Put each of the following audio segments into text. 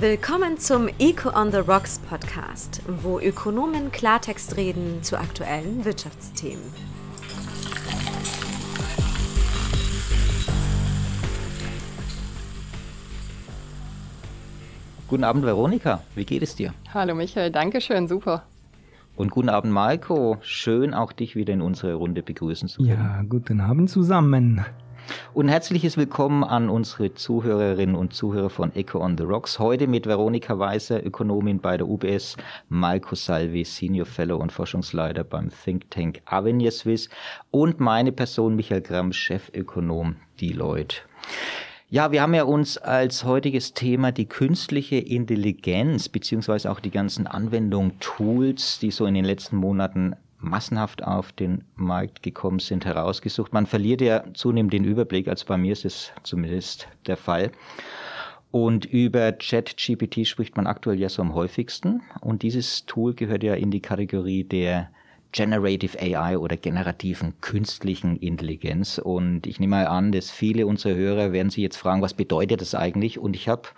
Willkommen zum Eco on the Rocks Podcast, wo Ökonomen Klartext reden zu aktuellen Wirtschaftsthemen. Guten Abend, Veronika. Wie geht es dir? Hallo Michael, danke schön, super. Und guten Abend, Marco. Schön, auch dich wieder in unsere Runde begrüßen zu können. Ja, guten Abend zusammen. Und herzliches Willkommen an unsere Zuhörerinnen und Zuhörer von Eco on the Rocks. Heute mit Veronika Weiser, Ökonomin bei der UBS, Marco Salvi, Senior Fellow und Forschungsleiter beim Think Tank Avenir Swiss und meine Person Michael Gramm, Chefökonom Deloitte. Ja, wir haben ja uns als heutiges Thema die künstliche Intelligenz beziehungsweise auch die ganzen Anwendungen, Tools, die so in den letzten Monaten massenhaft auf den Markt gekommen sind, herausgesucht. Man verliert ja zunehmend den Überblick, also bei mir ist es zumindest der Fall. Und über ChatGPT spricht man aktuell ja so am häufigsten. Und dieses Tool gehört ja in die Kategorie der Generative AI oder generativen künstlichen Intelligenz. Und ich nehme mal an, dass viele unserer Hörer werden sich jetzt fragen, was bedeutet das eigentlich? Und ich habe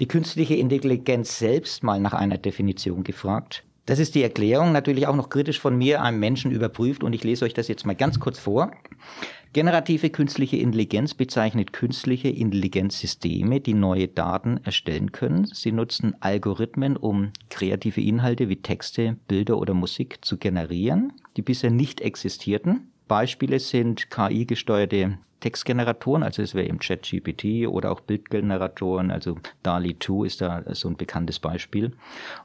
die künstliche Intelligenz selbst mal nach einer Definition gefragt. Das ist die Erklärung, natürlich auch noch kritisch von mir, einem Menschen überprüft und ich lese euch das jetzt mal ganz kurz vor. Generative künstliche Intelligenz bezeichnet künstliche Intelligenzsysteme, die neue Daten erstellen können. Sie nutzen Algorithmen, um kreative Inhalte wie Texte, Bilder oder Musik zu generieren, die bisher nicht existierten. Beispiele sind KI-gesteuerte Textgeneratoren, also es wäre im ChatGPT oder auch Bildgeneratoren, also DALI 2 ist da so ein bekanntes Beispiel.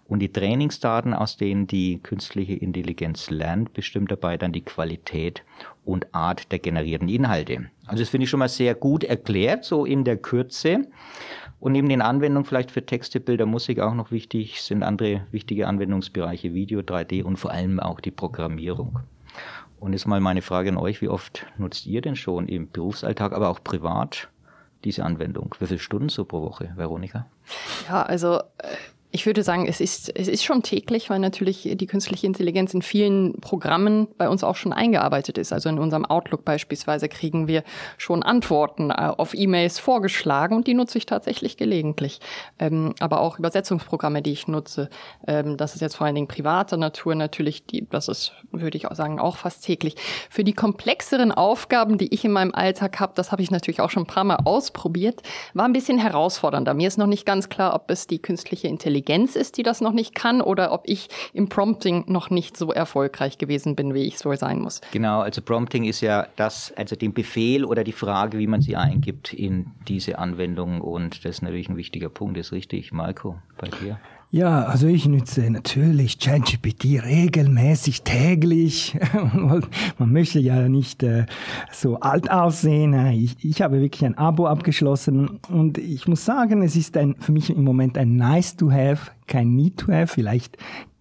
Und die Trainingsdaten, aus denen die künstliche Intelligenz lernt, bestimmt dabei dann die Qualität und Art der generierten Inhalte. Also das finde ich schon mal sehr gut erklärt, so in der Kürze. Und neben den Anwendungen vielleicht für Texte, Bilder, Musik auch noch wichtig sind andere wichtige Anwendungsbereiche Video, 3D und vor allem auch die Programmierung. Und jetzt mal meine Frage an euch, wie oft nutzt ihr denn schon im Berufsalltag, aber auch privat diese Anwendung? Wie viele Stunden so pro Woche, Veronika? Ja, also äh, ich würde sagen, es ist, es ist schon täglich, weil natürlich die künstliche Intelligenz in vielen Programmen bei uns auch schon eingearbeitet ist. Also in unserem Outlook beispielsweise kriegen wir schon Antworten äh, auf E-Mails vorgeschlagen und die nutze ich tatsächlich gelegentlich. Ähm, aber auch Übersetzungsprogramme, die ich nutze. Ähm, das ist jetzt vor allen Dingen privater Natur natürlich, die, das ist, würde ich auch sagen, auch fast täglich. Für die komplexeren Aufgaben, die ich in meinem Alltag habe, das habe ich natürlich auch schon ein paar Mal ausprobiert, war ein bisschen herausfordernder. Mir ist noch nicht ganz klar, ob es die künstliche Intelligenz Intelligenz ist, die das noch nicht kann, oder ob ich im Prompting noch nicht so erfolgreich gewesen bin, wie ich so sein muss. Genau, also Prompting ist ja das, also den Befehl oder die Frage, wie man sie eingibt in diese Anwendung. Und das ist natürlich ein wichtiger Punkt, ist richtig. Marco, bei dir? Ja, also ich nutze natürlich ChatGPT regelmäßig, täglich. Man möchte ja nicht äh, so alt aussehen. Ich, ich habe wirklich ein Abo abgeschlossen und ich muss sagen, es ist ein, für mich im Moment ein nice to have, kein need to have. Vielleicht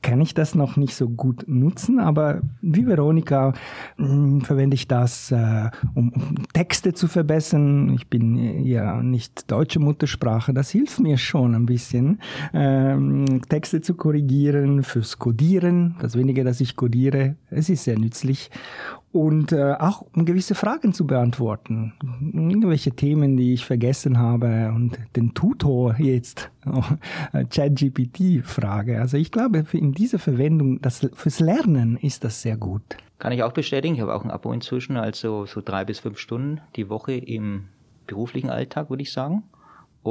kann ich das noch nicht so gut nutzen, aber wie Veronika mh, hm, verwende ich das, äh, um, um, Texte zu verbessern. Ich bin ja nicht deutsche Muttersprache, das hilft mir schon ein bisschen, ähm, Texte zu korrigieren, fürs Codieren, das wenige, dass ich codiere, es ist sehr nützlich und äh, auch um gewisse Fragen zu beantworten. Irgendwelche Themen, die ich vergessen habe und den Tutor jetzt, äh, ChatGPT frage. Also ich glaube, in dieser Verwendung, das, fürs Lernen ist das sehr gut. Kann ich auch bestätigen. Ich habe auch ein Abo inzwischen, also so drei bis fünf Stunden die Woche im beruflichen Alltag, würde ich sagen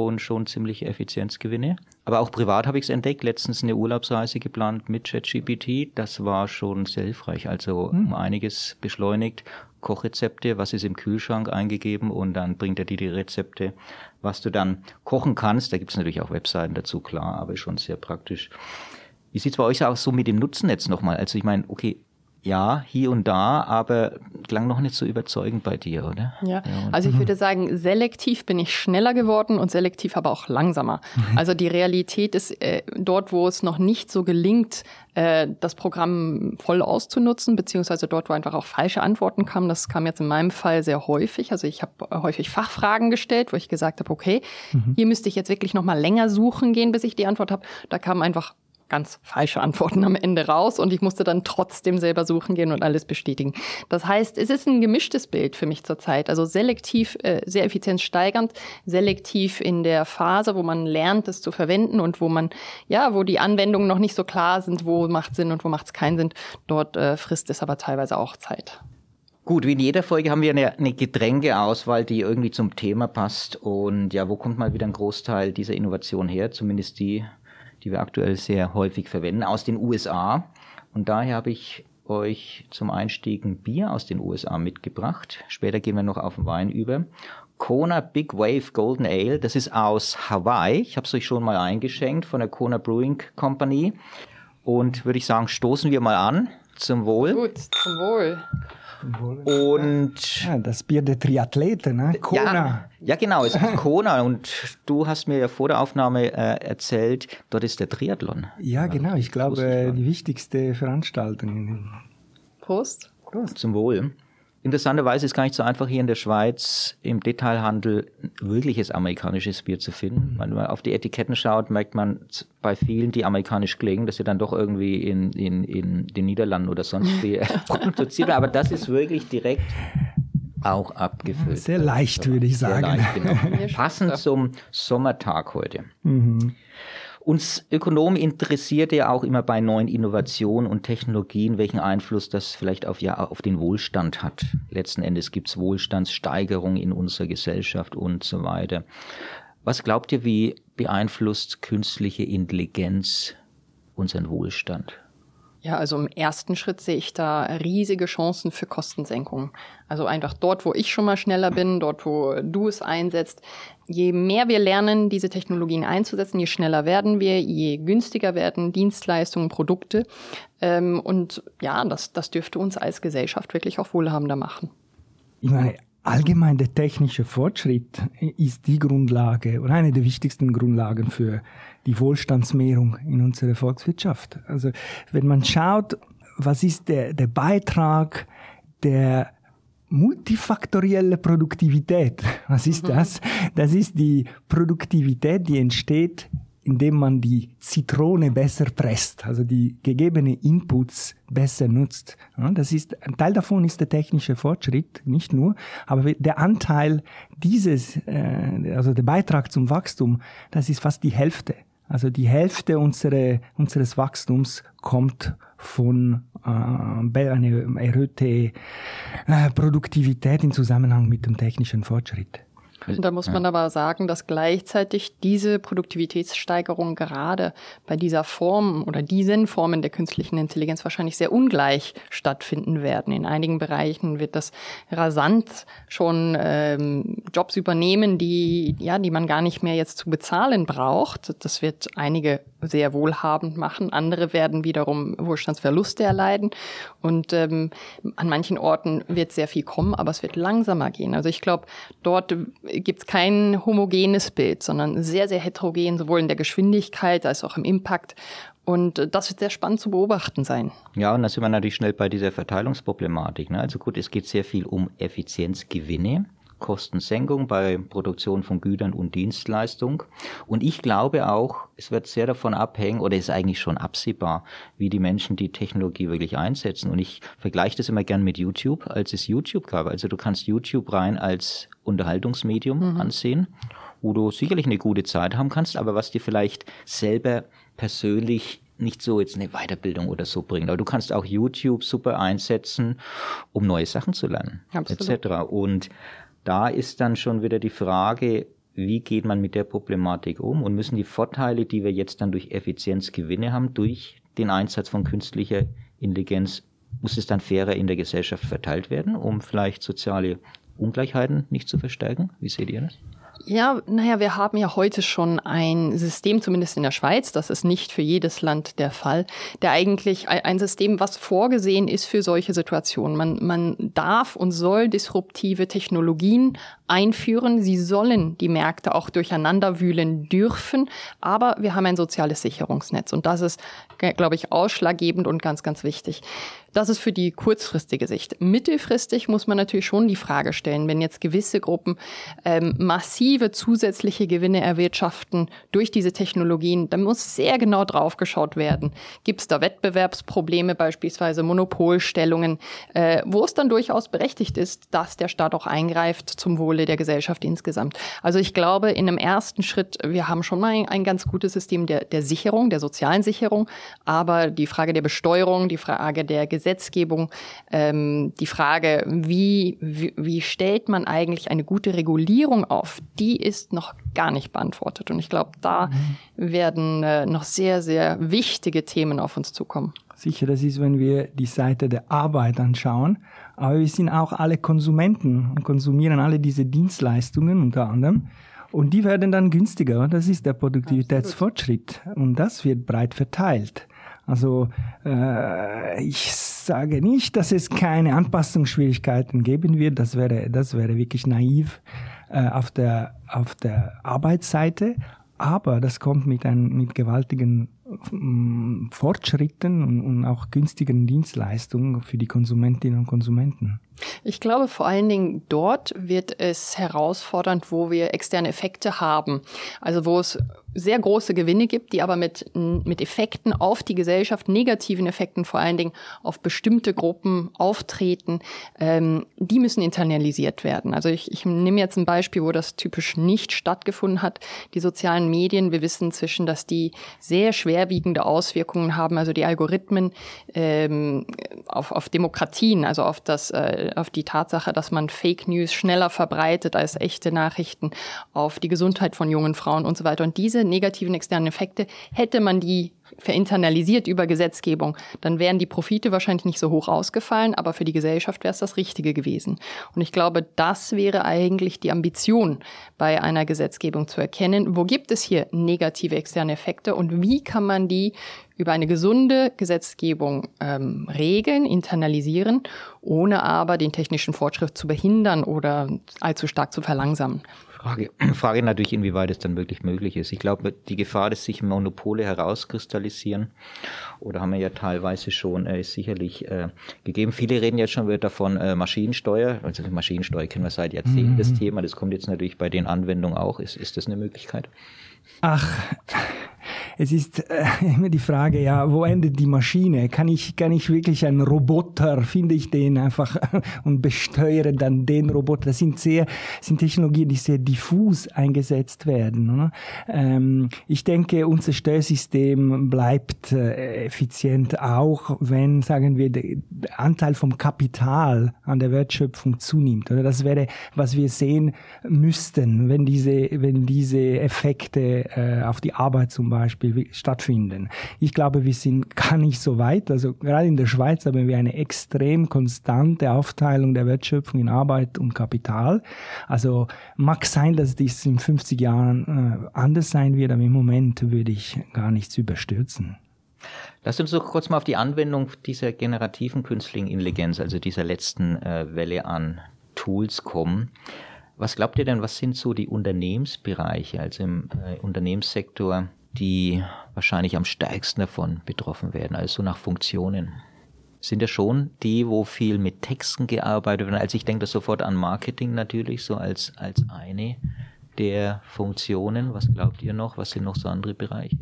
und schon ziemliche Effizienzgewinne. Aber auch privat habe ich es entdeckt. Letztens eine Urlaubsreise geplant mit ChatGPT. Das war schon sehr hilfreich. Also hm. um einiges beschleunigt. Kochrezepte, was ist im Kühlschrank eingegeben und dann bringt er dir die Rezepte, was du dann kochen kannst. Da gibt es natürlich auch Webseiten dazu, klar, aber schon sehr praktisch. Wie sieht es bei euch aus so mit dem Nutzennetz nochmal? Also ich meine, okay, ja, hier und da, aber klang noch nicht so überzeugend bei dir, oder? Ja, also ich würde sagen, selektiv bin ich schneller geworden und selektiv aber auch langsamer. Also die Realität ist äh, dort, wo es noch nicht so gelingt, äh, das Programm voll auszunutzen, beziehungsweise dort, wo einfach auch falsche Antworten kamen. Das kam jetzt in meinem Fall sehr häufig. Also ich habe häufig Fachfragen gestellt, wo ich gesagt habe, okay, mhm. hier müsste ich jetzt wirklich noch mal länger suchen gehen, bis ich die Antwort habe. Da kamen einfach ganz falsche Antworten am Ende raus und ich musste dann trotzdem selber suchen gehen und alles bestätigen. Das heißt, es ist ein gemischtes Bild für mich zurzeit. Also selektiv, äh, sehr effizienzsteigernd, selektiv in der Phase, wo man lernt, es zu verwenden und wo man, ja, wo die Anwendungen noch nicht so klar sind, wo macht Sinn und wo macht es keinen Sinn. Dort äh, frisst es aber teilweise auch Zeit. Gut, wie in jeder Folge haben wir eine, eine Getränkeauswahl, die irgendwie zum Thema passt. Und ja, wo kommt mal wieder ein Großteil dieser Innovation her? Zumindest die, die wir aktuell sehr häufig verwenden, aus den USA. Und daher habe ich euch zum Einstieg ein Bier aus den USA mitgebracht. Später gehen wir noch auf den Wein über. Kona Big Wave Golden Ale, das ist aus Hawaii. Ich habe es euch schon mal eingeschenkt von der Kona Brewing Company. Und würde ich sagen, stoßen wir mal an. Zum Wohl. Gut, zum Wohl. Und ja, das Bier der Triathleten, ne? Kona. Ja, ja, genau, es ist Kona und du hast mir ja vor der Aufnahme äh, erzählt, dort ist der Triathlon. Ja, genau, ich glaube, die wichtigste Veranstaltung. Prost. Prost. Zum Wohl. Interessanterweise ist gar nicht so einfach hier in der Schweiz im Detailhandel wirkliches amerikanisches Bier zu finden. Wenn man auf die Etiketten schaut, merkt man bei vielen, die amerikanisch klingen, dass sie dann doch irgendwie in, in, in den Niederlanden oder sonst wie produziert werden. Aber das ist wirklich direkt auch abgefüllt. Sehr leicht, würde ich sagen. Leicht, genau. Passend zum Sommertag heute. Mhm. Uns Ökonomen interessiert ja auch immer bei neuen Innovationen und Technologien, welchen Einfluss das vielleicht auf, ja, auf den Wohlstand hat. Letzten Endes gibt es Wohlstandssteigerung in unserer Gesellschaft und so weiter. Was glaubt ihr, wie beeinflusst künstliche Intelligenz unseren Wohlstand? Ja, also im ersten Schritt sehe ich da riesige Chancen für Kostensenkungen. Also einfach dort, wo ich schon mal schneller bin, dort, wo du es einsetzt. Je mehr wir lernen, diese Technologien einzusetzen, je schneller werden wir, je günstiger werden Dienstleistungen, Produkte. Ähm, und ja, das, das dürfte uns als Gesellschaft wirklich auch wohlhabender machen. Ich meine, allgemein der technische Fortschritt ist die Grundlage oder eine der wichtigsten Grundlagen für die Wohlstandsmehrung in unserer Volkswirtschaft. Also wenn man schaut, was ist der, der Beitrag der multifaktorielle Produktivität. Was ist das? Das ist die Produktivität, die entsteht indem man die Zitrone besser presst, also die gegebene Inputs besser nutzt. das ist, ein Teil davon ist der technische Fortschritt, nicht nur, aber der Anteil dieses, äh, also der Beitrag zum Wachstum, das ist fast die Hälfte. Also die Hälfte unsere, unseres Wachstums kommt von äh, einer erhöhten äh, Produktivität im Zusammenhang mit dem technischen Fortschritt. Und da muss man aber sagen, dass gleichzeitig diese Produktivitätssteigerung gerade bei dieser Form oder diesen Formen der künstlichen Intelligenz wahrscheinlich sehr ungleich stattfinden werden. In einigen Bereichen wird das rasant schon ähm, Jobs übernehmen, die ja, die man gar nicht mehr jetzt zu bezahlen braucht. Das wird einige sehr wohlhabend machen. Andere werden wiederum Wohlstandsverluste erleiden. Und ähm, an manchen Orten wird sehr viel kommen, aber es wird langsamer gehen. Also ich glaube, dort gibt es kein homogenes Bild, sondern sehr, sehr heterogen, sowohl in der Geschwindigkeit als auch im Impact. Und das wird sehr spannend zu beobachten sein. Ja, und da sind wir natürlich schnell bei dieser Verteilungsproblematik. Ne? Also gut, es geht sehr viel um Effizienzgewinne. Kostensenkung bei Produktion von Gütern und Dienstleistung. Und ich glaube auch, es wird sehr davon abhängen, oder ist eigentlich schon absehbar, wie die Menschen die Technologie wirklich einsetzen. Und ich vergleiche das immer gern mit YouTube, als es YouTube gab. Also du kannst YouTube rein als Unterhaltungsmedium mhm. ansehen, wo du sicherlich eine gute Zeit haben kannst, aber was dir vielleicht selber persönlich nicht so jetzt eine Weiterbildung oder so bringt. Aber du kannst auch YouTube super einsetzen, um neue Sachen zu lernen, etc. Und da ist dann schon wieder die Frage, wie geht man mit der Problematik um und müssen die Vorteile, die wir jetzt dann durch Effizienzgewinne haben, durch den Einsatz von künstlicher Intelligenz, muss es dann fairer in der Gesellschaft verteilt werden, um vielleicht soziale Ungleichheiten nicht zu verstärken? Wie seht ihr das? Ja, naja, wir haben ja heute schon ein System, zumindest in der Schweiz, das ist nicht für jedes Land der Fall, der eigentlich ein System, was vorgesehen ist für solche Situationen. Man, man darf und soll disruptive Technologien einführen. Sie sollen die Märkte auch durcheinander wühlen dürfen, aber wir haben ein soziales Sicherungsnetz und das ist, glaube ich, ausschlaggebend und ganz, ganz wichtig. das ist für die kurzfristige Sicht. Mittelfristig muss man natürlich schon die Frage stellen, wenn jetzt gewisse Gruppen ähm, massive zusätzliche Gewinne erwirtschaften durch diese Technologien, dann muss sehr genau drauf geschaut werden. Gibt es da Wettbewerbsprobleme, beispielsweise Monopolstellungen, äh, wo es dann durchaus berechtigt ist, dass der Staat auch eingreift zum Wohle der Gesellschaft insgesamt. Also ich glaube, in einem ersten Schritt, wir haben schon mal ein, ein ganz gutes System der, der Sicherung, der sozialen Sicherung, aber die Frage der Besteuerung, die Frage der Gesetzgebung, ähm, die Frage, wie, wie, wie stellt man eigentlich eine gute Regulierung auf, die ist noch gar nicht beantwortet. Und ich glaube, da mhm. werden äh, noch sehr, sehr wichtige Themen auf uns zukommen. Sicher, das ist, wenn wir die Seite der Arbeit anschauen. Aber wir sind auch alle Konsumenten und konsumieren alle diese Dienstleistungen unter anderem. Und die werden dann günstiger. Das ist der Produktivitätsfortschritt. Und das wird breit verteilt. Also äh, ich sage nicht, dass es keine Anpassungsschwierigkeiten geben wird. Das wäre, das wäre wirklich naiv äh, auf, der, auf der Arbeitsseite. Aber das kommt mit, ein, mit gewaltigen Fortschritten und, auch günstigen Dienstleistungen für die Konsumentinnen und Konsumenten. Ich glaube, vor allen Dingen dort wird es herausfordernd, wo wir externe Effekte haben. Also wo es sehr große Gewinne gibt, die aber mit, mit Effekten auf die Gesellschaft, negativen Effekten vor allen Dingen auf bestimmte Gruppen auftreten, ähm, die müssen internalisiert werden. Also ich, ich nehme jetzt ein Beispiel, wo das typisch nicht stattgefunden hat. Die sozialen Medien, wir wissen inzwischen, dass die sehr schwerwiegende Auswirkungen haben, also die Algorithmen ähm, auf, auf Demokratien, also auf das äh, auf die Tatsache, dass man Fake News schneller verbreitet als echte Nachrichten, auf die Gesundheit von jungen Frauen und so weiter. Und diese negativen externen Effekte, hätte man die verinternalisiert über Gesetzgebung, dann wären die Profite wahrscheinlich nicht so hoch ausgefallen, aber für die Gesellschaft wäre es das Richtige gewesen. Und ich glaube, das wäre eigentlich die Ambition bei einer Gesetzgebung zu erkennen, wo gibt es hier negative externe Effekte und wie kann man die über eine gesunde Gesetzgebung ähm, regeln, internalisieren, ohne aber den technischen Fortschritt zu behindern oder allzu stark zu verlangsamen. Frage, Frage natürlich, inwieweit es dann wirklich möglich ist. Ich glaube, die Gefahr, dass sich Monopole herauskristallisieren, oder haben wir ja teilweise schon, äh, ist sicherlich äh, gegeben. Viele reden jetzt schon wieder davon äh, Maschinensteuer. Also Maschinensteuer kennen wir seit Jahrzehnten mhm. das Thema. Das kommt jetzt natürlich bei den Anwendungen auch. Ist, ist das eine Möglichkeit? Ach, es ist äh, immer die Frage, ja, wo endet die Maschine? Kann ich, kann ich wirklich einen Roboter, finde ich den einfach und besteuere dann den Roboter? Das sind sehr, sind Technologien, die sehr diffus eingesetzt werden. Oder? Ähm, ich denke, unser Steuersystem bleibt äh, effizient auch, wenn, sagen wir, der Anteil vom Kapital an der Wertschöpfung zunimmt. Oder das wäre, was wir sehen müssten, wenn diese, wenn diese Effekte äh, auf die Arbeit zum Beispiel stattfinden. Ich glaube, wir sind gar nicht so weit. Also gerade in der Schweiz haben wir eine extrem konstante Aufteilung der Wertschöpfung in Arbeit und Kapital. Also mag sein, dass dies in 50 Jahren äh, anders sein wird, aber im Moment würde ich gar nichts überstürzen. Lass uns doch kurz mal auf die Anwendung dieser generativen künstlichen Intelligenz, also dieser letzten äh, Welle an Tools kommen. Was glaubt ihr denn, was sind so die Unternehmensbereiche, also im äh, Unternehmenssektor, die wahrscheinlich am stärksten davon betroffen werden, also nach Funktionen? Sind ja schon die, wo viel mit Texten gearbeitet wird. Also ich denke da sofort an Marketing natürlich, so als, als eine der Funktionen. Was glaubt ihr noch? Was sind noch so andere Bereiche?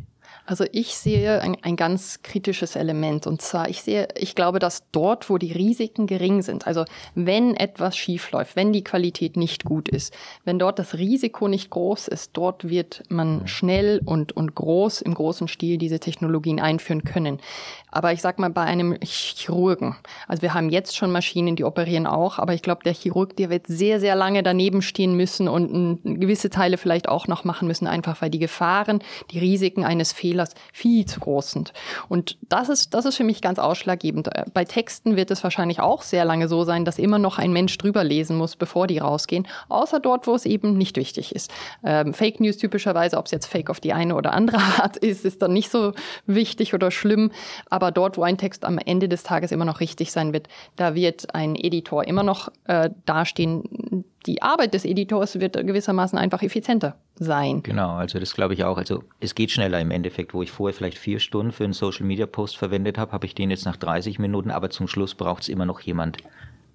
Also ich sehe ein, ein, ganz kritisches Element und zwar ich sehe, ich glaube, dass dort, wo die Risiken gering sind, also wenn etwas schief läuft, wenn die Qualität nicht gut ist, wenn dort das Risiko nicht groß ist, dort wird man schnell und, und groß im großen Stil diese Technologien einführen können. Aber ich sag mal, bei einem Chirurgen, also wir haben jetzt schon Maschinen, die operieren auch, aber ich glaube, der Chirurg, der wird sehr, sehr lange daneben stehen müssen und gewisse Teile vielleicht auch noch machen müssen, einfach weil die Gefahren, die Risiken eines Fehlers viel zu groß sind. Und das ist, das ist für mich ganz ausschlaggebend. Bei Texten wird es wahrscheinlich auch sehr lange so sein, dass immer noch ein Mensch drüber lesen muss, bevor die rausgehen, außer dort, wo es eben nicht wichtig ist. Ähm, Fake News typischerweise, ob es jetzt Fake auf die eine oder andere Art ist, ist dann nicht so wichtig oder schlimm. Aber aber dort, wo ein Text am Ende des Tages immer noch richtig sein wird, da wird ein Editor immer noch äh, dastehen. Die Arbeit des Editors wird gewissermaßen einfach effizienter. Sein. Genau, also das glaube ich auch. Also es geht schneller im Endeffekt, wo ich vorher vielleicht vier Stunden für einen Social Media Post verwendet habe, habe ich den jetzt nach 30 Minuten, aber zum Schluss braucht es immer noch jemand,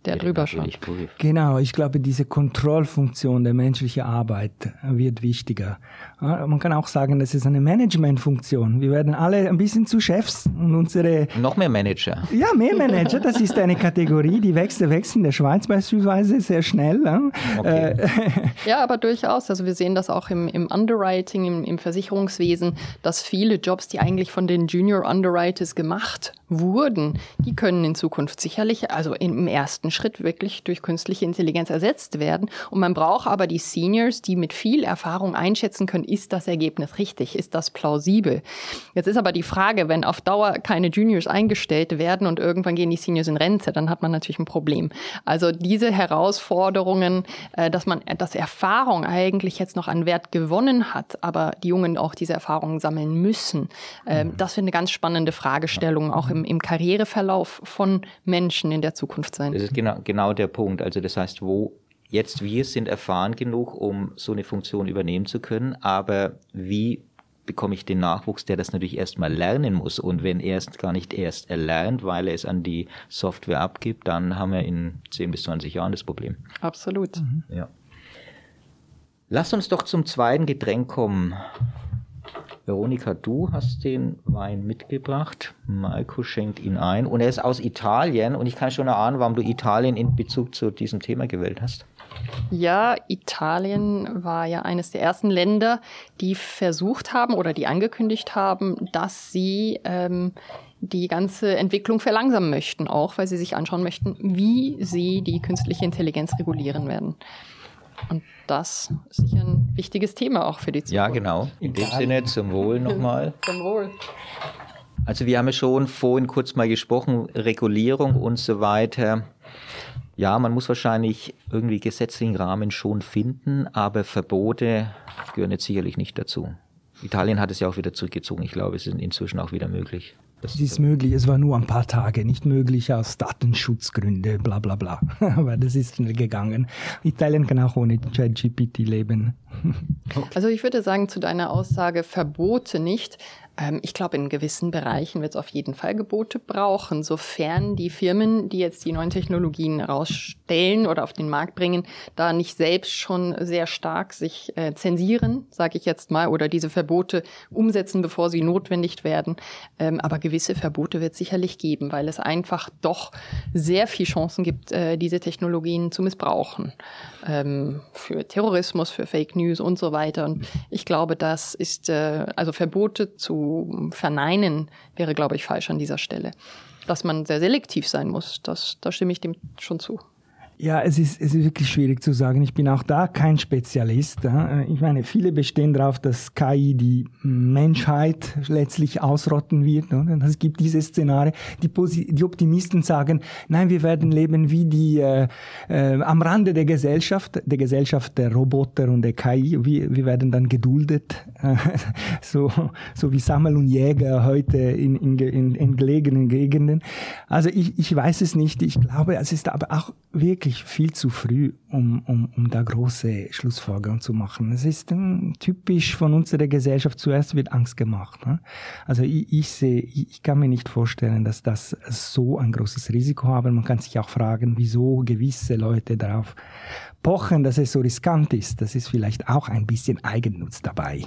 der drüber schaut. Genau, ich glaube, diese Kontrollfunktion der menschlichen Arbeit wird wichtiger. Man kann auch sagen, das ist eine Managementfunktion. Wir werden alle ein bisschen zu Chefs und unsere... Noch mehr Manager. Ja, mehr Manager. Das ist eine Kategorie, die wächst, wächst in der Schweiz beispielsweise sehr schnell. Okay. Äh, ja, aber durchaus. Also wir sehen das auch im, im Underwriting, im, im Versicherungswesen, dass viele Jobs, die eigentlich von den Junior Underwriters gemacht wurden, die können in Zukunft sicherlich, also im ersten Schritt wirklich durch künstliche Intelligenz ersetzt werden. Und man braucht aber die Seniors, die mit viel Erfahrung einschätzen können, ist das Ergebnis richtig, ist das plausibel. Jetzt ist aber die Frage, wenn auf Dauer keine Juniors eingestellt werden und irgendwann gehen die Seniors in Rente, dann hat man natürlich ein Problem. Also diese Herausforderungen, äh, dass man, dass Erfahrung eigentlich jetzt noch an Wert gewonnen hat, aber die Jungen auch diese Erfahrungen sammeln müssen, ähm, das finde eine ganz spannende Fragestellung auch im im, im Karriereverlauf von Menschen in der Zukunft sein. Das ist genau, genau der Punkt. Also das heißt, wo jetzt wir sind erfahren genug, um so eine Funktion übernehmen zu können, aber wie bekomme ich den Nachwuchs, der das natürlich erstmal lernen muss. Und wenn er es gar nicht erst erlernt, weil er es an die Software abgibt, dann haben wir in 10 bis 20 Jahren das Problem. Absolut. Mhm. Ja. Lass uns doch zum zweiten Getränk kommen. Veronika, du hast den Wein mitgebracht. Marco schenkt ihn ein. Und er ist aus Italien. Und ich kann schon erahnen, warum du Italien in Bezug zu diesem Thema gewählt hast. Ja, Italien war ja eines der ersten Länder, die versucht haben oder die angekündigt haben, dass sie ähm, die ganze Entwicklung verlangsamen möchten, auch weil sie sich anschauen möchten, wie sie die künstliche Intelligenz regulieren werden. Und das ist sicher ein wichtiges Thema auch für die Zukunft. Ja, genau. In dem Sinne zum Wohl nochmal. zum Wohl. Also wir haben ja schon vorhin kurz mal gesprochen, Regulierung und so weiter. Ja, man muss wahrscheinlich irgendwie gesetzlichen Rahmen schon finden, aber Verbote gehören jetzt sicherlich nicht dazu. Italien hat es ja auch wieder zurückgezogen. Ich glaube, es ist inzwischen auch wieder möglich. Das ist möglich, es war nur ein paar Tage nicht möglich aus Datenschutzgründen, bla bla bla. Aber das ist schnell gegangen. Italien kann auch ohne ChatGPT leben. Also ich würde sagen, zu deiner Aussage Verbote nicht. Ähm, ich glaube, in gewissen Bereichen wird es auf jeden Fall Gebote brauchen, sofern die Firmen, die jetzt die neuen Technologien rausstellen oder auf den Markt bringen, da nicht selbst schon sehr stark sich äh, zensieren, sage ich jetzt mal, oder diese Verbote umsetzen, bevor sie notwendig werden. Ähm, aber gewisse Verbote wird es sicherlich geben, weil es einfach doch sehr viel Chancen gibt, äh, diese Technologien zu missbrauchen. Ähm, für Terrorismus, für Fake News und so weiter. Und ich glaube, das ist, äh, also Verbote zu verneinen, wäre, glaube ich, falsch an dieser Stelle. Dass man sehr selektiv sein muss, das, da stimme ich dem schon zu. Ja, es ist, es ist wirklich schwierig zu sagen. Ich bin auch da kein Spezialist. Ich meine, viele bestehen darauf, dass KI die Menschheit letztlich ausrotten wird. Es gibt diese Szenarien. Die, die Optimisten sagen, nein, wir werden leben wie die äh, äh, am Rande der Gesellschaft, der Gesellschaft der Roboter und der KI. Wir, wir werden dann geduldet, so, so wie Sammel und Jäger heute in, in, in, in gelegenen Gegenden. Also ich, ich weiß es nicht. Ich glaube, es ist aber auch wirklich wirklich viel zu früh, um, um, um da große Schlussfolgerungen zu machen. Es ist um, typisch von unserer Gesellschaft, zuerst wird Angst gemacht. Ne? Also ich, ich sehe, ich kann mir nicht vorstellen, dass das so ein großes Risiko haben. Man kann sich auch fragen, wieso gewisse Leute darauf pochen, dass es so riskant ist. Das ist vielleicht auch ein bisschen Eigennutz dabei.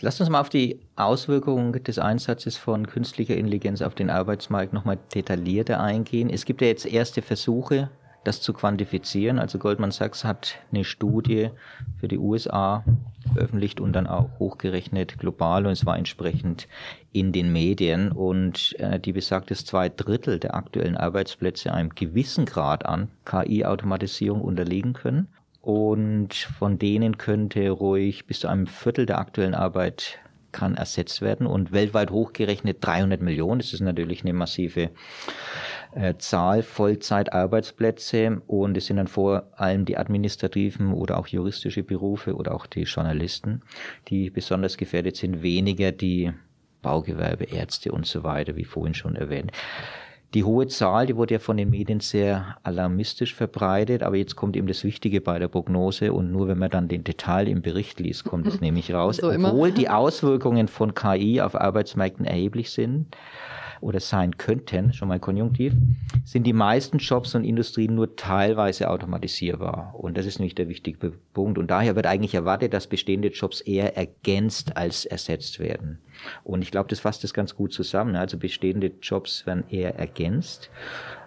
Lass uns mal auf die Auswirkungen des Einsatzes von künstlicher Intelligenz auf den Arbeitsmarkt nochmal detaillierter eingehen. Es gibt ja jetzt erste Versuche, das zu quantifizieren. Also Goldman Sachs hat eine Studie für die USA veröffentlicht und dann auch hochgerechnet global. Und es war entsprechend in den Medien. Und äh, die besagt, dass zwei Drittel der aktuellen Arbeitsplätze einem gewissen Grad an KI-Automatisierung unterliegen können. Und von denen könnte ruhig bis zu einem Viertel der aktuellen Arbeit kann ersetzt werden und weltweit hochgerechnet 300 Millionen. Das ist natürlich eine massive äh, Zahl Vollzeitarbeitsplätze und es sind dann vor allem die administrativen oder auch juristische Berufe oder auch die Journalisten, die besonders gefährdet sind, weniger die Baugewerbe, Ärzte und so weiter, wie vorhin schon erwähnt. Die hohe Zahl, die wurde ja von den Medien sehr alarmistisch verbreitet, aber jetzt kommt eben das Wichtige bei der Prognose und nur wenn man dann den Detail im Bericht liest, kommt es nämlich raus. So Obwohl immer. die Auswirkungen von KI auf Arbeitsmärkten erheblich sind, oder sein könnten, schon mal konjunktiv, sind die meisten Jobs und Industrien nur teilweise automatisierbar. Und das ist nämlich der wichtige Punkt. Und daher wird eigentlich erwartet, dass bestehende Jobs eher ergänzt als ersetzt werden. Und ich glaube, das fasst das ganz gut zusammen. Also bestehende Jobs werden eher ergänzt.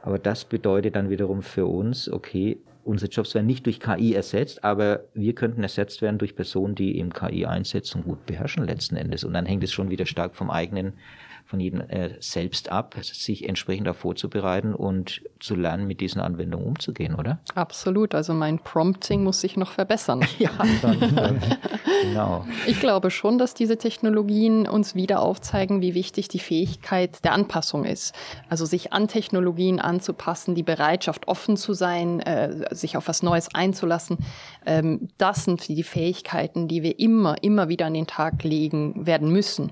Aber das bedeutet dann wiederum für uns, okay, unsere Jobs werden nicht durch KI ersetzt, aber wir könnten ersetzt werden durch Personen, die eben KI einsetzen und gut beherrschen letzten Endes. Und dann hängt es schon wieder stark vom eigenen von jedem äh, selbst ab, sich entsprechend darauf vorzubereiten und zu lernen, mit diesen Anwendungen umzugehen, oder? Absolut. Also mein Prompting muss sich noch verbessern. ja, dann, genau. Ich glaube schon, dass diese Technologien uns wieder aufzeigen, wie wichtig die Fähigkeit der Anpassung ist. Also sich an Technologien anzupassen, die Bereitschaft offen zu sein, äh, sich auf was Neues einzulassen. Ähm, das sind die Fähigkeiten, die wir immer, immer wieder an den Tag legen werden müssen.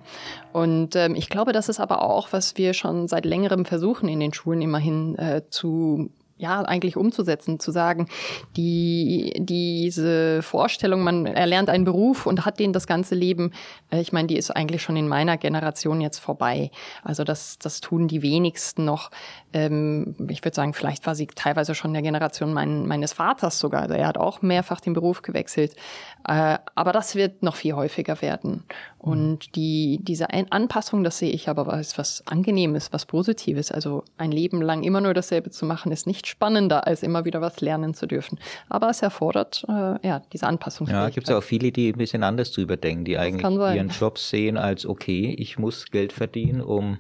Und ähm, ich glaube, das ist aber auch, was wir schon seit längerem versuchen, in den Schulen immerhin äh, zu ja, eigentlich umzusetzen, zu sagen, die, diese Vorstellung, man erlernt einen Beruf und hat den das ganze Leben, äh, ich meine, die ist eigentlich schon in meiner Generation jetzt vorbei. Also das, das tun die wenigsten noch. Ähm, ich würde sagen, vielleicht war sie teilweise schon der Generation mein, meines Vaters sogar. Er hat auch mehrfach den Beruf gewechselt. Äh, aber das wird noch viel häufiger werden. Und die, diese Anpassung, das sehe ich aber als was Angenehmes, was Positives. Also ein Leben lang immer nur dasselbe zu machen, ist nicht spannender, als immer wieder was lernen zu dürfen. Aber es erfordert äh, ja diese Anpassung. Ja, gibt es auch viele, die ein bisschen anders drüber denken, die eigentlich ihren Job sehen als okay, ich muss Geld verdienen, um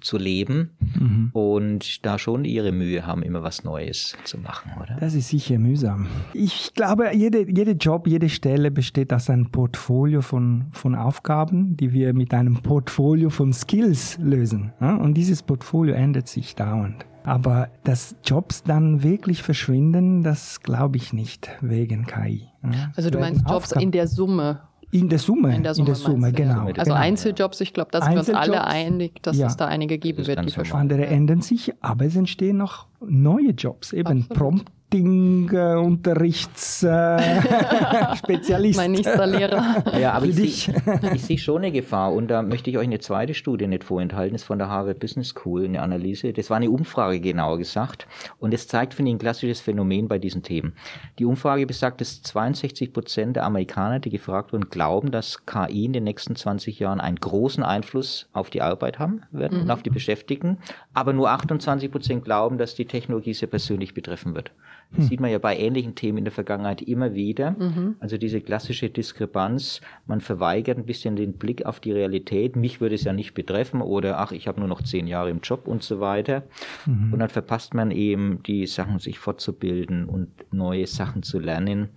zu leben mhm. und da schon ihre Mühe haben, immer was Neues zu machen, oder? Das ist sicher mühsam. Ich glaube, jede, jede Job, jede Stelle besteht aus einem Portfolio von, von Aufgaben, die wir mit einem Portfolio von Skills lösen. Und dieses Portfolio ändert sich dauernd. Aber dass Jobs dann wirklich verschwinden, das glaube ich nicht wegen KI. Also du meinst Jobs Aufgaben in der Summe? In der Summe. In der Summe, in der Summe genau. Also genau. Einzeljobs, ich glaube, dass wir uns alle einig, dass ja. es da einige geben wird, die verschwinden. Andere ändern sich, aber es entstehen noch neue Jobs, eben Absolut. Prompt Marketing-Unterrichtsspezialist. Äh, mein nächster Lehrer. Ja, aber ich sehe seh schon eine Gefahr und da möchte ich euch eine zweite Studie nicht vorenthalten, das ist von der Harvard Business School, eine Analyse. Das war eine Umfrage, genauer gesagt. Und es zeigt, finde ich, ein klassisches Phänomen bei diesen Themen. Die Umfrage besagt, dass 62 Prozent der Amerikaner, die gefragt wurden, glauben, dass KI in den nächsten 20 Jahren einen großen Einfluss auf die Arbeit haben werden mhm. und auf die Beschäftigten. Aber nur 28 Prozent glauben, dass die Technologie sie persönlich betreffen wird. Das hm. sieht man ja bei ähnlichen Themen in der Vergangenheit immer wieder. Mhm. Also diese klassische Diskrepanz, man verweigert ein bisschen den Blick auf die Realität. Mich würde es ja nicht betreffen oder ach, ich habe nur noch zehn Jahre im Job und so weiter. Mhm. Und dann verpasst man eben die Sachen, sich fortzubilden und neue Sachen zu lernen.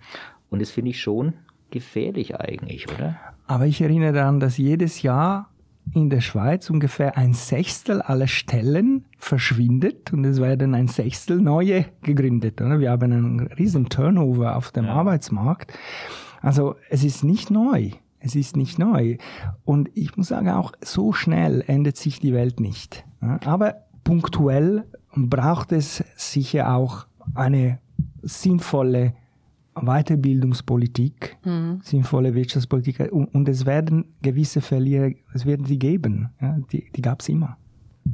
Und das finde ich schon gefährlich eigentlich, oder? Aber ich erinnere daran, dass jedes Jahr in der Schweiz ungefähr ein Sechstel aller Stellen verschwindet und es werden ein Sechstel neue gegründet. Oder? Wir haben einen riesen Turnover auf dem ja. Arbeitsmarkt. Also es ist nicht neu. Es ist nicht neu. Und ich muss sagen, auch so schnell ändert sich die Welt nicht. Aber punktuell braucht es sicher auch eine sinnvolle Weiterbildungspolitik, mhm. sinnvolle Wirtschaftspolitik und, und, es werden gewisse Verlierer, es werden sie geben. Ja, die die gab es immer.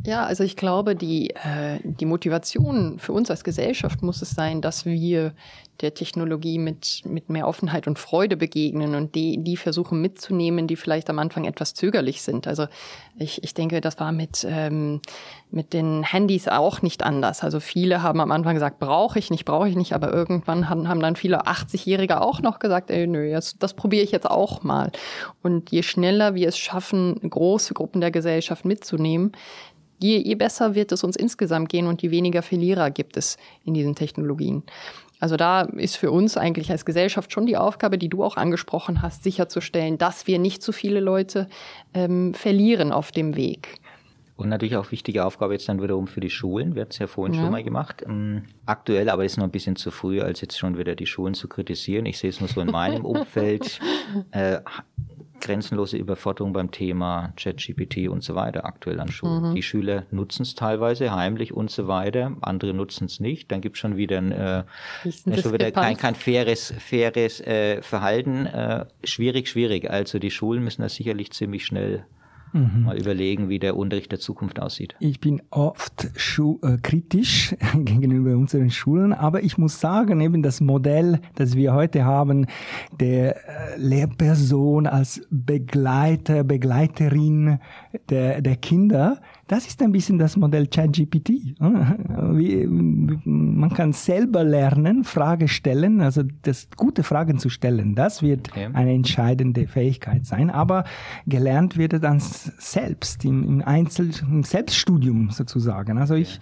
Ja, also ich glaube, die, äh, die Motivation für uns als Gesellschaft muss es sein, dass wir der Technologie mit, mit mehr Offenheit und Freude begegnen und die, die versuchen mitzunehmen, die vielleicht am Anfang etwas zögerlich sind. Also ich, ich denke, das war mit, ähm, mit den Handys auch nicht anders. Also viele haben am Anfang gesagt, brauche ich nicht, brauche ich nicht, aber irgendwann haben, haben dann viele 80-Jährige auch noch gesagt, ey, nö, das, das probiere ich jetzt auch mal. Und je schneller wir es schaffen, große Gruppen der Gesellschaft mitzunehmen, je, je besser wird es uns insgesamt gehen und je weniger Verlierer gibt es in diesen Technologien. Also da ist für uns eigentlich als Gesellschaft schon die Aufgabe, die du auch angesprochen hast, sicherzustellen, dass wir nicht zu viele Leute ähm, verlieren auf dem Weg. Und natürlich auch wichtige Aufgabe jetzt dann wiederum für die Schulen. Wir hatten es ja vorhin ja. schon mal gemacht. Ähm, aktuell, aber ist noch ein bisschen zu früh, als jetzt schon wieder die Schulen zu kritisieren. Ich sehe es nur so in meinem Umfeld. Äh, grenzenlose Überforderung beim Thema ChatGPT und so weiter aktuell an Schulen. Mhm. Die Schüler nutzen es teilweise heimlich und so weiter, andere nutzen es nicht. Dann gibt es schon wieder, ein, äh, schon wieder kein, kein faires, faires äh, Verhalten. Äh, schwierig, schwierig. Also die Schulen müssen das sicherlich ziemlich schnell mhm. mal überlegen, wie der Unterricht der Zukunft aussieht. Ich bin oft äh, kritisch gegenüber unseren Schulen, aber ich muss sagen, eben das Modell, das wir heute haben, der äh, Lehrperson als Begleiter, Begleiterin der, der Kinder, das ist ein bisschen das Modell ChatGPT. Man kann selber lernen, Frage stellen, also das gute Fragen zu stellen. Das wird okay. eine entscheidende Fähigkeit sein. Aber gelernt wird es dann selbst im, im Einzel, im Selbststudium sozusagen. Also ich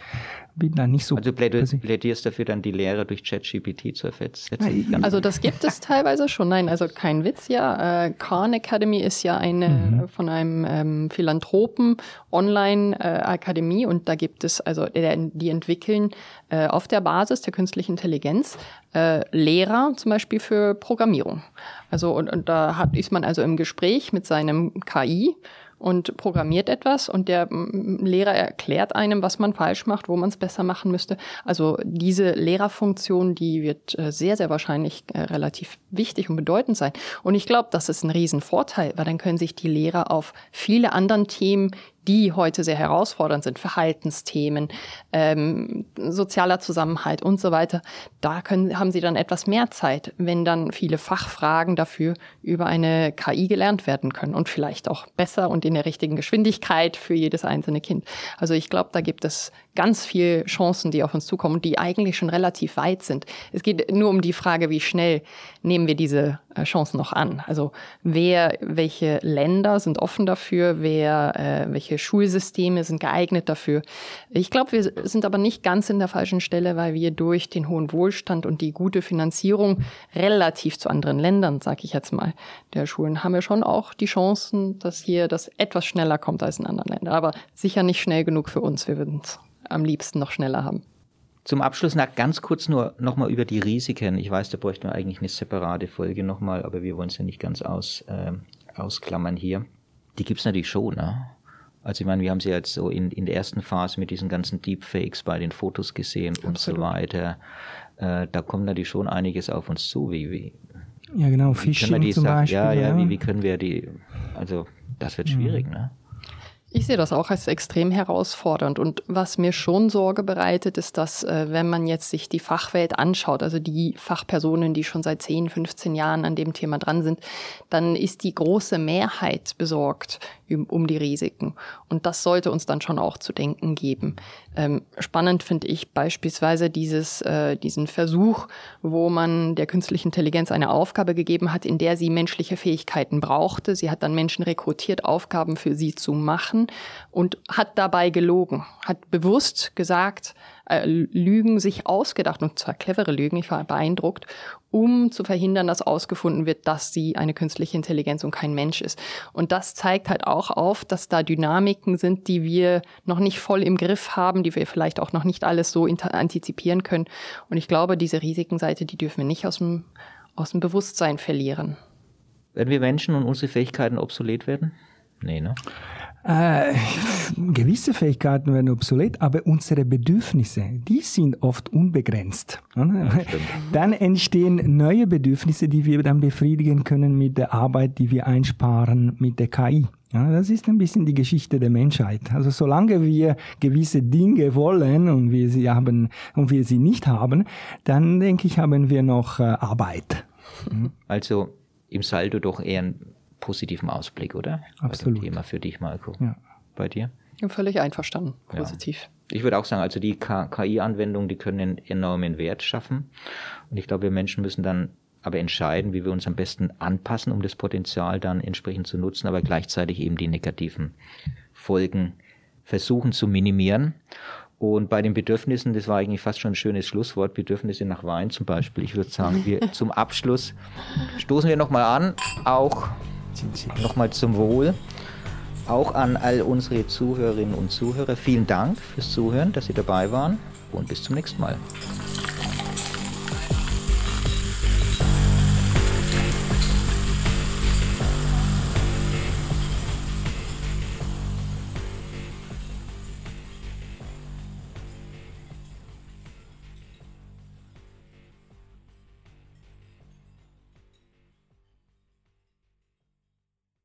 bin da nicht so. Also plädierst dafür dann die Lehre durch ChatGPT zu ersetzen? Also das gibt es teilweise schon. Nein, also kein Witz, ja. Äh, Khan Academy ist ja eine mhm. von einem ähm, Philanthropen Online-Akademie äh, und da gibt es, also die entwickeln äh, auf der Basis der künstlichen Intelligenz äh, Lehrer zum Beispiel für Programmierung. Also und, und da hat, ist man also im Gespräch mit seinem KI und programmiert etwas und der Lehrer erklärt einem, was man falsch macht, wo man es besser machen müsste. Also diese Lehrerfunktion, die wird äh, sehr, sehr wahrscheinlich äh, relativ wichtig und bedeutend sein. Und ich glaube, das ist ein Riesenvorteil, weil dann können sich die Lehrer auf viele anderen Themen die heute sehr herausfordernd sind, Verhaltensthemen, ähm, sozialer Zusammenhalt und so weiter, da können, haben sie dann etwas mehr Zeit, wenn dann viele Fachfragen dafür über eine KI gelernt werden können und vielleicht auch besser und in der richtigen Geschwindigkeit für jedes einzelne Kind. Also ich glaube, da gibt es ganz viele Chancen, die auf uns zukommen, die eigentlich schon relativ weit sind. Es geht nur um die Frage, wie schnell nehmen wir diese äh, Chancen noch an. Also wer, welche Länder sind offen dafür, wer, äh, welche Schulsysteme sind geeignet dafür. Ich glaube, wir sind aber nicht ganz in der falschen Stelle, weil wir durch den hohen Wohlstand und die gute Finanzierung relativ zu anderen Ländern, sage ich jetzt mal, der Schulen haben wir schon auch die Chancen, dass hier das etwas schneller kommt als in anderen Ländern. Aber sicher nicht schnell genug für uns. Wir würden es am liebsten noch schneller haben. Zum Abschluss noch ganz kurz nur nochmal über die Risiken. Ich weiß, da bräuchten wir eigentlich eine separate Folge nochmal, aber wir wollen es ja nicht ganz aus, äh, ausklammern hier. Die gibt es natürlich schon. Ne? Also ich meine, wir haben sie jetzt so in, in der ersten Phase mit diesen ganzen Deepfakes bei den Fotos gesehen Absolut. und so weiter. Äh, da kommt natürlich schon einiges auf uns zu. Wie, wie, ja genau, Phishing zum Beispiel. Ja, ja, Wie, wie können wir die, also das wird schwierig, mhm. ne? Ich sehe das auch als extrem herausfordernd. Und was mir schon Sorge bereitet, ist, dass äh, wenn man jetzt sich die Fachwelt anschaut, also die Fachpersonen, die schon seit 10, 15 Jahren an dem Thema dran sind, dann ist die große Mehrheit besorgt um die Risiken. Und das sollte uns dann schon auch zu denken geben. Ähm, spannend finde ich beispielsweise dieses, äh, diesen Versuch, wo man der künstlichen Intelligenz eine Aufgabe gegeben hat, in der sie menschliche Fähigkeiten brauchte. Sie hat dann Menschen rekrutiert, Aufgaben für sie zu machen und hat dabei gelogen, hat bewusst gesagt, äh, Lügen sich ausgedacht, und zwar clevere Lügen, ich war beeindruckt, um zu verhindern, dass ausgefunden wird, dass sie eine künstliche Intelligenz und kein Mensch ist. Und das zeigt halt auch auf, dass da Dynamiken sind, die wir noch nicht voll im Griff haben, die wir vielleicht auch noch nicht alles so antizipieren können. Und ich glaube, diese Risikenseite, die dürfen wir nicht aus dem, aus dem Bewusstsein verlieren. Werden wir Menschen und unsere Fähigkeiten obsolet werden? Nee, ne? Äh, gewisse Fähigkeiten werden obsolet, aber unsere Bedürfnisse, die sind oft unbegrenzt. Ja, dann entstehen neue Bedürfnisse, die wir dann befriedigen können mit der Arbeit, die wir einsparen mit der KI. Ja, das ist ein bisschen die Geschichte der Menschheit. Also solange wir gewisse Dinge wollen und wir sie haben und wir sie nicht haben, dann denke ich, haben wir noch äh, Arbeit. Also im Saldo doch eher ein positiven Ausblick, oder? Absolut. Thema für dich, Marco. Ja. Bei dir? Ja, völlig einverstanden, positiv. Ja. Ich würde auch sagen, also die KI-Anwendungen, die können einen enormen Wert schaffen. Und ich glaube, wir Menschen müssen dann aber entscheiden, wie wir uns am besten anpassen, um das Potenzial dann entsprechend zu nutzen, aber gleichzeitig eben die negativen Folgen versuchen zu minimieren. Und bei den Bedürfnissen, das war eigentlich fast schon ein schönes Schlusswort, Bedürfnisse nach Wein zum Beispiel. Ich würde sagen, wir zum Abschluss stoßen wir nochmal an, auch Nochmal zum Wohl. Auch an all unsere Zuhörerinnen und Zuhörer. Vielen Dank fürs Zuhören, dass Sie dabei waren und bis zum nächsten Mal.